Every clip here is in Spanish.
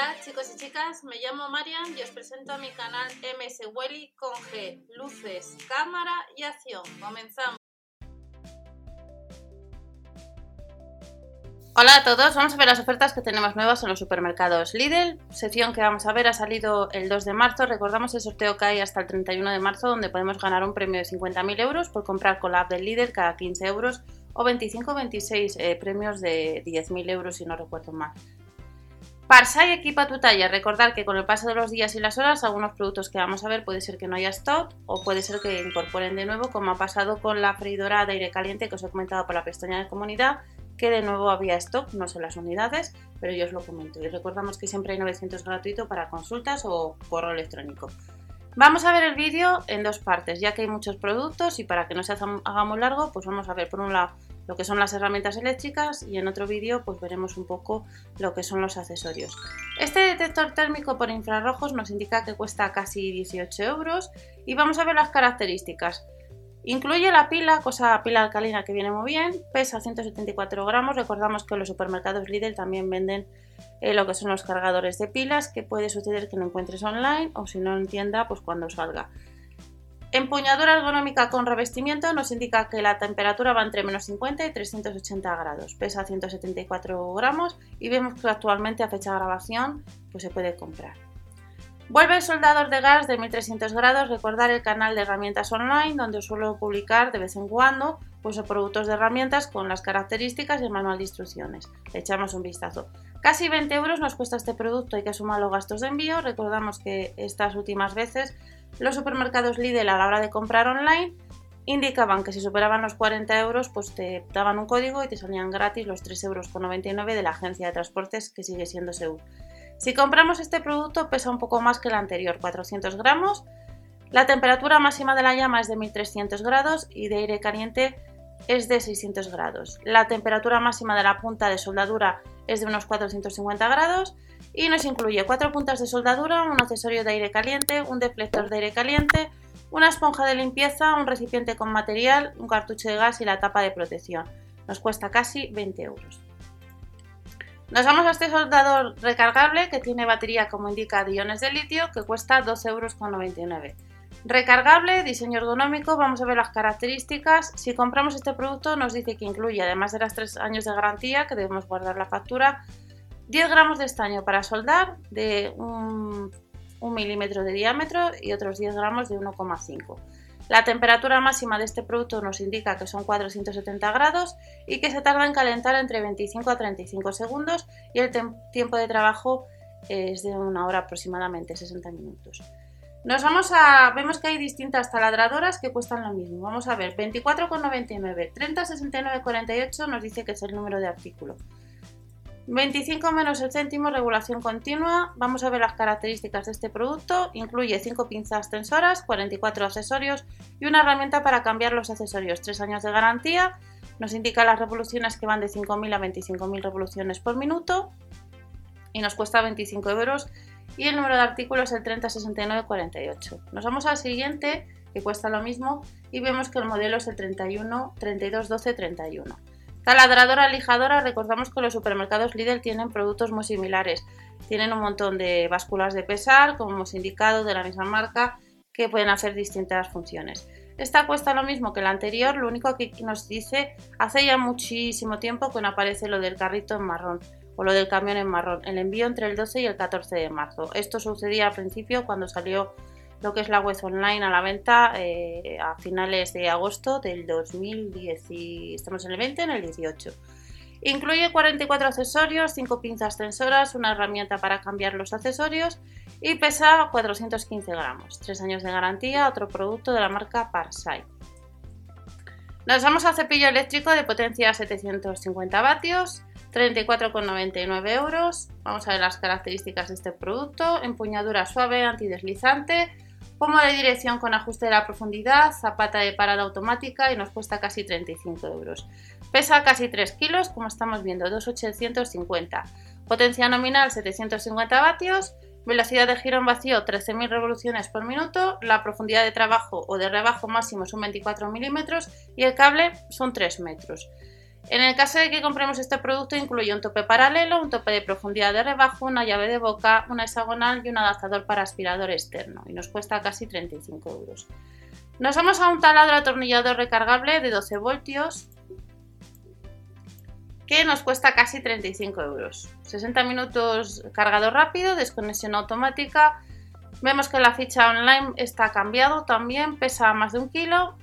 Hola chicos y chicas, me llamo Marian y os presento a mi canal MS Welly con G, luces, cámara y acción. Comenzamos. Hola a todos, vamos a ver las ofertas que tenemos nuevas en los supermercados Lidl. Sección que vamos a ver ha salido el 2 de marzo. Recordamos el sorteo que hay hasta el 31 de marzo donde podemos ganar un premio de 50.000 euros por comprar con la app del Lidl cada 15 euros o 25 o 26 eh, premios de 10.000 euros si no recuerdo mal. Parsai equipa tu talla. Recordar que con el paso de los días y las horas, algunos productos que vamos a ver puede ser que no haya stock o puede ser que incorporen de nuevo, como ha pasado con la freidora de aire caliente que os he comentado por la pestaña de comunidad, que de nuevo había stock, no sé las unidades, pero yo os lo comento. Y recordamos que siempre hay 900 gratuito para consultas o correo electrónico. Vamos a ver el vídeo en dos partes, ya que hay muchos productos y para que no se haga muy largo, pues vamos a ver por un lado lo que son las herramientas eléctricas y en otro vídeo pues veremos un poco lo que son los accesorios. Este detector térmico por infrarrojos nos indica que cuesta casi 18 euros y vamos a ver las características. Incluye la pila, cosa pila alcalina que viene muy bien, pesa 174 gramos, recordamos que los supermercados Lidl también venden eh, lo que son los cargadores de pilas, que puede suceder que lo encuentres online o si no en tienda, pues cuando salga. Empuñadura ergonómica con revestimiento nos indica que la temperatura va entre menos 50 y 380 grados, pesa 174 gramos y vemos que actualmente a fecha de grabación pues se puede comprar. Vuelve el soldador de gas de 1300 grados, recordar el canal de herramientas online donde suelo publicar de vez en cuando pues, productos de herramientas con las características y el manual de instrucciones. Le echamos un vistazo. Casi 20 euros nos cuesta este producto, hay que sumar los gastos de envío. Recordamos que estas últimas veces los supermercados Lidl a la hora de comprar online indicaban que si superaban los 40 euros pues te daban un código y te salían gratis los 3,99 euros de la agencia de transportes que sigue siendo Seúl. Si compramos este producto pesa un poco más que el anterior, 400 gramos. La temperatura máxima de la llama es de 1300 grados y de aire caliente es de 600 grados. La temperatura máxima de la punta de soldadura es de unos 450 grados y nos incluye cuatro puntas de soldadura, un accesorio de aire caliente, un deflector de aire caliente, una esponja de limpieza, un recipiente con material, un cartucho de gas y la tapa de protección. Nos cuesta casi 20 euros. Nos vamos a este soldador recargable que tiene batería como indica de iones de litio que cuesta 12,99 euros. Recargable, diseño ergonómico, vamos a ver las características. Si compramos este producto nos dice que incluye, además de las 3 años de garantía, que debemos guardar la factura, 10 gramos de estaño para soldar de un, un milímetro de diámetro y otros 10 gramos de 1,5 la temperatura máxima de este producto nos indica que son 470 grados y que se tarda en calentar entre 25 a 35 segundos y el tiempo de trabajo es de una hora aproximadamente, 60 minutos. Nos vamos a, vemos que hay distintas taladradoras que cuestan lo mismo. Vamos a ver, 24,99, 30,69,48 nos dice que es el número de artículo. 25 menos el céntimo, regulación continua. Vamos a ver las características de este producto. Incluye 5 pinzas tensoras, 44 accesorios y una herramienta para cambiar los accesorios. 3 años de garantía. Nos indica las revoluciones que van de 5.000 a 25.000 revoluciones por minuto. Y nos cuesta 25 euros. Y el número de artículos es el 306948. Nos vamos al siguiente, que cuesta lo mismo. Y vemos que el modelo es el 31 32 12 31. Taladradora lijadora, recordamos que los supermercados Lidl tienen productos muy similares. Tienen un montón de básculas de pesar, como hemos indicado, de la misma marca, que pueden hacer distintas funciones. Esta cuesta lo mismo que la anterior, lo único que nos dice, hace ya muchísimo tiempo que no aparece lo del carrito en marrón o lo del camión en marrón. El envío entre el 12 y el 14 de marzo. Esto sucedía al principio cuando salió lo que es la web online a la venta eh, a finales de agosto del 2010 estamos en el 20, en el 18. Incluye 44 accesorios, 5 pinzas tensoras, una herramienta para cambiar los accesorios y pesa 415 gramos. 3 años de garantía, otro producto de la marca Parsai. Nos vamos al cepillo eléctrico de potencia 750 vatios, 34,99 euros. Vamos a ver las características de este producto. Empuñadura suave, antideslizante, Poma de dirección con ajuste de la profundidad, zapata de parada automática y nos cuesta casi 35 euros. Pesa casi 3 kilos, como estamos viendo, 2,850. Potencia nominal 750 vatios. Velocidad de giro en vacío 13.000 revoluciones por minuto. La profundidad de trabajo o de rebajo máximo son 24 milímetros y el cable son 3 metros. En el caso de que compremos este producto incluye un tope paralelo, un tope de profundidad de rebajo, una llave de boca, una hexagonal y un adaptador para aspirador externo y nos cuesta casi 35 euros. Nos vamos a un taladro atornillador recargable de 12 voltios que nos cuesta casi 35 euros. 60 minutos cargado rápido, desconexión automática. Vemos que la ficha online está cambiado también, pesa más de un kilo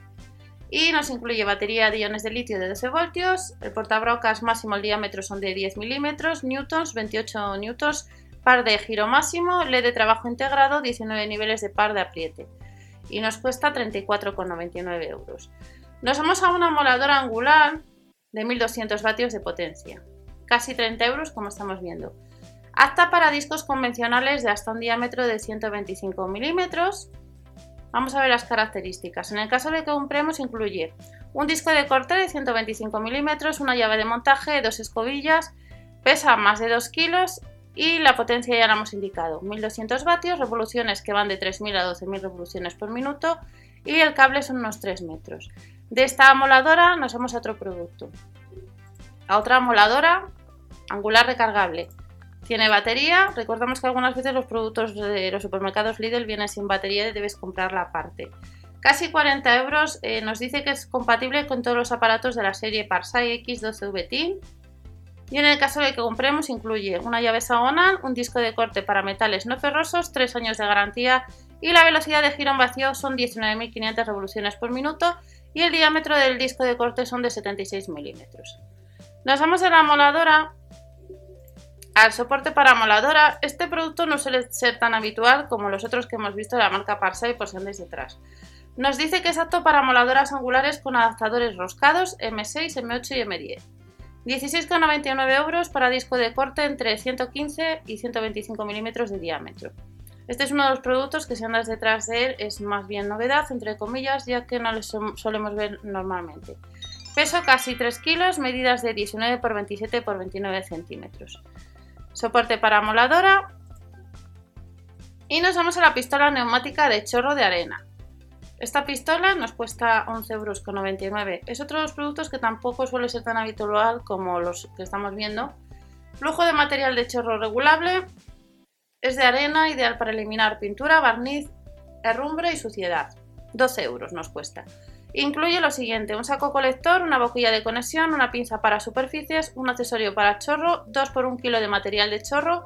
y nos incluye batería de iones de litio de 12 voltios, el portabrocas máximo el diámetro son de 10 milímetros, newtons, 28 newtons, par de giro máximo, LED de trabajo integrado, 19 niveles de par de apriete y nos cuesta 34,99 euros. Nos vamos a una moladora angular de 1200 vatios de potencia, casi 30 euros como estamos viendo. Apta para discos convencionales de hasta un diámetro de 125 milímetros. Vamos a ver las características. En el caso de que compremos incluye un disco de corte de 125 milímetros, una llave de montaje, dos escobillas, pesa más de 2 kilos y la potencia ya la hemos indicado, 1200 vatios, revoluciones que van de 3000 a 12000 revoluciones por minuto y el cable son unos 3 metros. De esta amoladora nos vamos a otro producto. A otra amoladora angular recargable. Tiene batería. Recordamos que algunas veces los productos de los supermercados Lidl vienen sin batería y debes comprarla aparte. Casi 40 euros. Eh, nos dice que es compatible con todos los aparatos de la serie Parsai X12V Y en el caso de que compremos incluye una llave hexagonal, un disco de corte para metales no ferrosos, 3 años de garantía y la velocidad de giro en vacío son 19.500 revoluciones por minuto y el diámetro del disco de corte son de 76 milímetros. Nos vamos a la moladora. Al soporte para moladora, este producto no suele ser tan habitual como los otros que hemos visto de la marca Parsai por si andáis detrás. Nos dice que es apto para moladoras angulares con adaptadores roscados M6, M8 y M10. 16,99 euros para disco de corte entre 115 y 125 milímetros de diámetro. Este es uno de los productos que si andas detrás de él es más bien novedad, entre comillas, ya que no lo solemos ver normalmente. Peso casi 3 kilos, medidas de 19 x 27 x 29 centímetros. Soporte para moladora. Y nos vamos a la pistola neumática de chorro de arena. Esta pistola nos cuesta 11,99 euros. Es otro de los productos que tampoco suele ser tan habitual como los que estamos viendo. Flujo de material de chorro regulable, es de arena, ideal para eliminar pintura, barniz, herrumbre y suciedad. 12 euros nos cuesta. Incluye lo siguiente, un saco colector, una boquilla de conexión, una pinza para superficies, un accesorio para chorro, 2 por 1 kilo de material de chorro.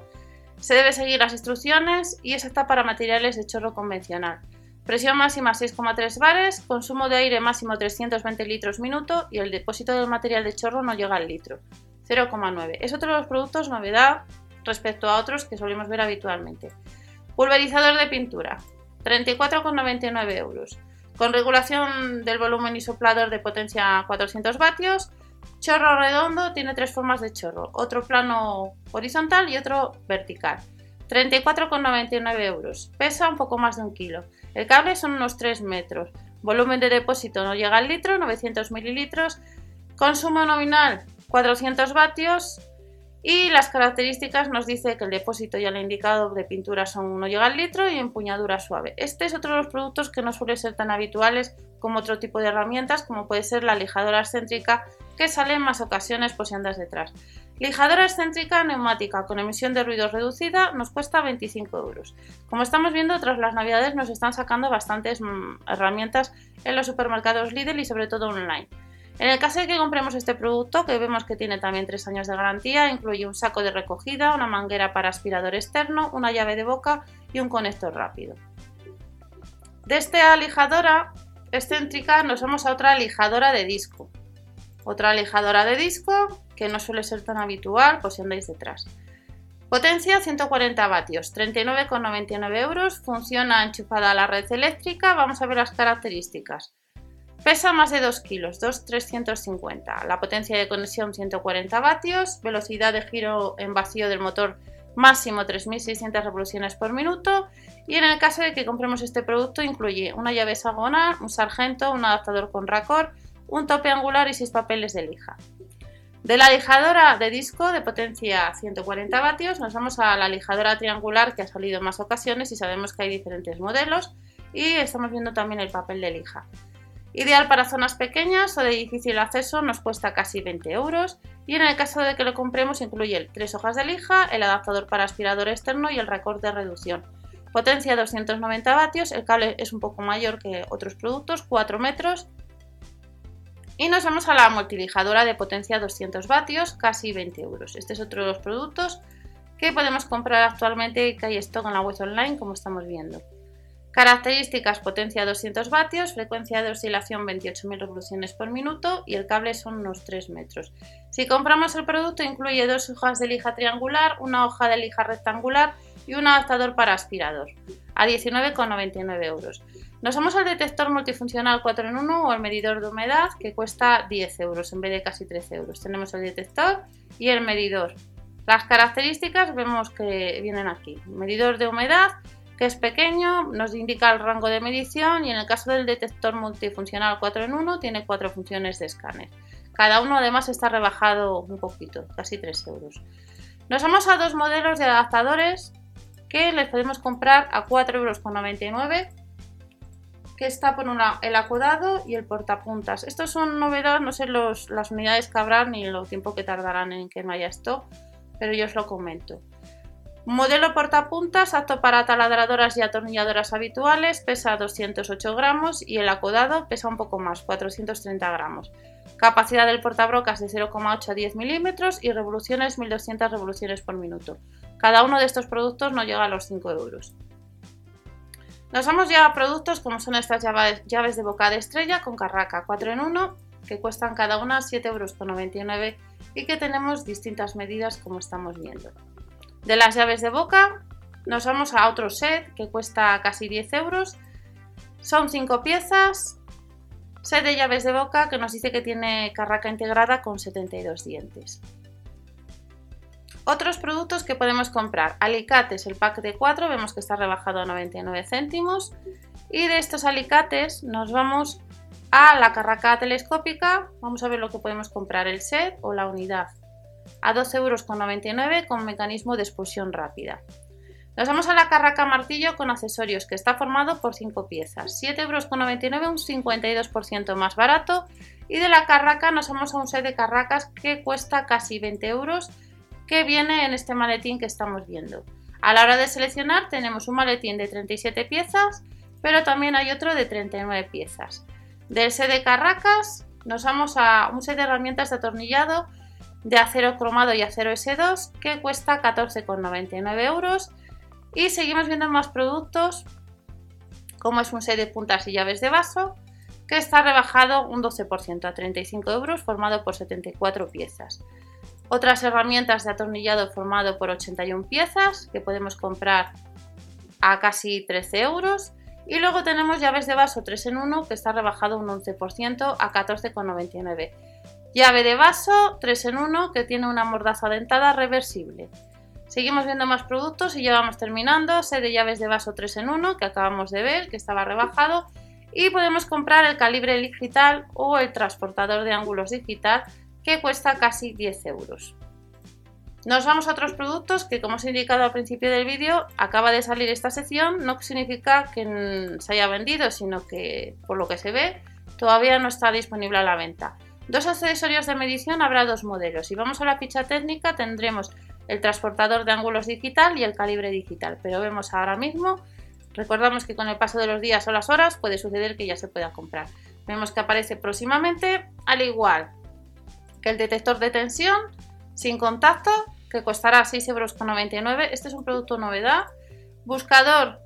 Se debe seguir las instrucciones y es apta para materiales de chorro convencional. Presión máxima 6,3 bares, consumo de aire máximo 320 litros minuto y el depósito del material de chorro no llega al litro, 0,9. Es otro de los productos novedad respecto a otros que solemos ver habitualmente. Pulverizador de pintura, 34,99 euros. Con regulación del volumen y soplador de potencia 400 vatios. Chorro redondo, tiene tres formas de chorro, otro plano horizontal y otro vertical. 34,99 euros. Pesa un poco más de un kilo. El cable son unos 3 metros. Volumen de depósito no llega al litro, 900 mililitros. Consumo nominal 400 vatios y las características nos dice que el depósito ya le he indicado de pintura son 1 llega al litro y empuñadura suave. Este es otro de los productos que no suele ser tan habituales como otro tipo de herramientas como puede ser la lijadora excéntrica que sale en más ocasiones por si andas detrás. Lijadora excéntrica neumática con emisión de ruido reducida nos cuesta 25 euros. Como estamos viendo, tras las navidades nos están sacando bastantes mm, herramientas en los supermercados Lidl y sobre todo online. En el caso de que compremos este producto, que vemos que tiene también 3 años de garantía, incluye un saco de recogida, una manguera para aspirador externo, una llave de boca y un conector rápido. De esta lijadora excéntrica nos vamos a otra lijadora de disco. Otra lijadora de disco que no suele ser tan habitual por si andáis detrás. Potencia 140 vatios, 39,99 euros, funciona enchufada a la red eléctrica. Vamos a ver las características. Pesa más de 2 kilos, 2,350. La potencia de conexión 140 vatios, velocidad de giro en vacío del motor máximo 3.600 revoluciones por minuto y en el caso de que compremos este producto incluye una llave hexagonal, un sargento, un adaptador con racor, un tope angular y 6 papeles de lija. De la lijadora de disco de potencia 140 vatios nos vamos a la lijadora triangular que ha salido en más ocasiones y sabemos que hay diferentes modelos y estamos viendo también el papel de lija. Ideal para zonas pequeñas o de difícil acceso, nos cuesta casi 20 euros y en el caso de que lo compremos incluye tres hojas de lija, el adaptador para aspirador externo y el recorte de reducción. Potencia 290 vatios, el cable es un poco mayor que otros productos, 4 metros. Y nos vamos a la multilijadora de potencia 200 vatios, casi 20 euros. Este es otro de los productos que podemos comprar actualmente y que hay stock en la web online, como estamos viendo. Características, potencia 200 vatios, frecuencia de oscilación 28.000 revoluciones por minuto y el cable son unos 3 metros. Si compramos el producto incluye dos hojas de lija triangular, una hoja de lija rectangular y un adaptador para aspirador, a 19,99 euros. Nos vamos al detector multifuncional 4 en 1 o el medidor de humedad que cuesta 10 euros en vez de casi 13 euros. Tenemos el detector y el medidor. Las características vemos que vienen aquí. Medidor de humedad es pequeño, nos indica el rango de medición y en el caso del detector multifuncional 4 en 1 tiene cuatro funciones de escáner. Cada uno además está rebajado un poquito, casi 3 euros. Nos vamos a dos modelos de adaptadores que les podemos comprar a 4,99 euros que está por una, el acodado y el portapuntas. Estos son novedades, no sé las unidades que habrán ni lo tiempo que tardarán en que no haya esto, pero yo os lo comento. Modelo portapuntas apto para taladradoras y atornilladoras habituales, pesa 208 gramos y el acodado pesa un poco más, 430 gramos. Capacidad del portabrocas de 0,8 a 10 milímetros y revoluciones 1200 revoluciones por minuto. Cada uno de estos productos no llega a los 5 euros. Nos vamos ya a productos como son estas llaves de boca de estrella con carraca 4 en 1 que cuestan cada una 7,99 euros y que tenemos distintas medidas como estamos viendo. De las llaves de boca nos vamos a otro set que cuesta casi 10 euros. Son 5 piezas. Set de llaves de boca que nos dice que tiene carraca integrada con 72 dientes. Otros productos que podemos comprar. Alicates, el pack de 4, vemos que está rebajado a 99 céntimos. Y de estos alicates nos vamos a la carraca telescópica. Vamos a ver lo que podemos comprar, el set o la unidad a 12,99 euros con mecanismo de expulsión rápida. Nos vamos a la carraca martillo con accesorios que está formado por 5 piezas, 7,99 euros, un 52% más barato. Y de la carraca nos vamos a un set de carracas que cuesta casi 20 euros, que viene en este maletín que estamos viendo. A la hora de seleccionar tenemos un maletín de 37 piezas, pero también hay otro de 39 piezas. Del set de carracas nos vamos a un set de herramientas de atornillado de acero cromado y acero S2 que cuesta 14,99 euros. Y seguimos viendo más productos como es un set de puntas y llaves de vaso que está rebajado un 12% a 35 euros formado por 74 piezas. Otras herramientas de atornillado formado por 81 piezas que podemos comprar a casi 13 euros. Y luego tenemos llaves de vaso 3 en 1 que está rebajado un 11% a 14,99 Llave de vaso 3 en 1 que tiene una mordaza dentada reversible. Seguimos viendo más productos y ya vamos terminando. Set llaves de vaso 3 en 1 que acabamos de ver que estaba rebajado. Y podemos comprar el calibre digital o el transportador de ángulos digital que cuesta casi 10 euros. Nos vamos a otros productos que como os he indicado al principio del vídeo acaba de salir esta sección, no significa que se haya vendido, sino que por lo que se ve todavía no está disponible a la venta. Dos accesorios de medición habrá dos modelos. Si vamos a la ficha técnica tendremos el transportador de ángulos digital y el calibre digital, pero vemos ahora mismo, recordamos que con el paso de los días o las horas puede suceder que ya se pueda comprar. Vemos que aparece próximamente, al igual que el detector de tensión sin contacto, que costará 6,99 euros. Este es un producto novedad. Buscador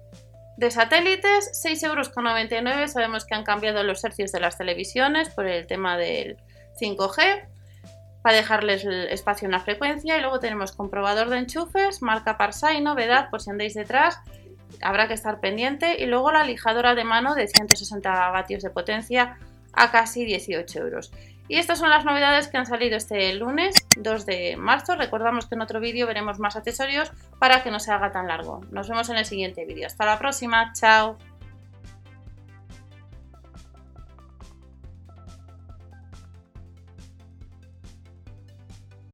de satélites, 6,99 euros. Sabemos que han cambiado los hercios de las televisiones por el tema del 5G para dejarles el espacio en la frecuencia y luego tenemos comprobador de enchufes, marca Parsai, novedad por si andáis detrás, habrá que estar pendiente y luego la lijadora de mano de 160 vatios de potencia a casi 18 euros. Y estas son las novedades que han salido este lunes 2 de marzo. Recordamos que en otro vídeo veremos más accesorios para que no se haga tan largo. Nos vemos en el siguiente vídeo. Hasta la próxima. Chao.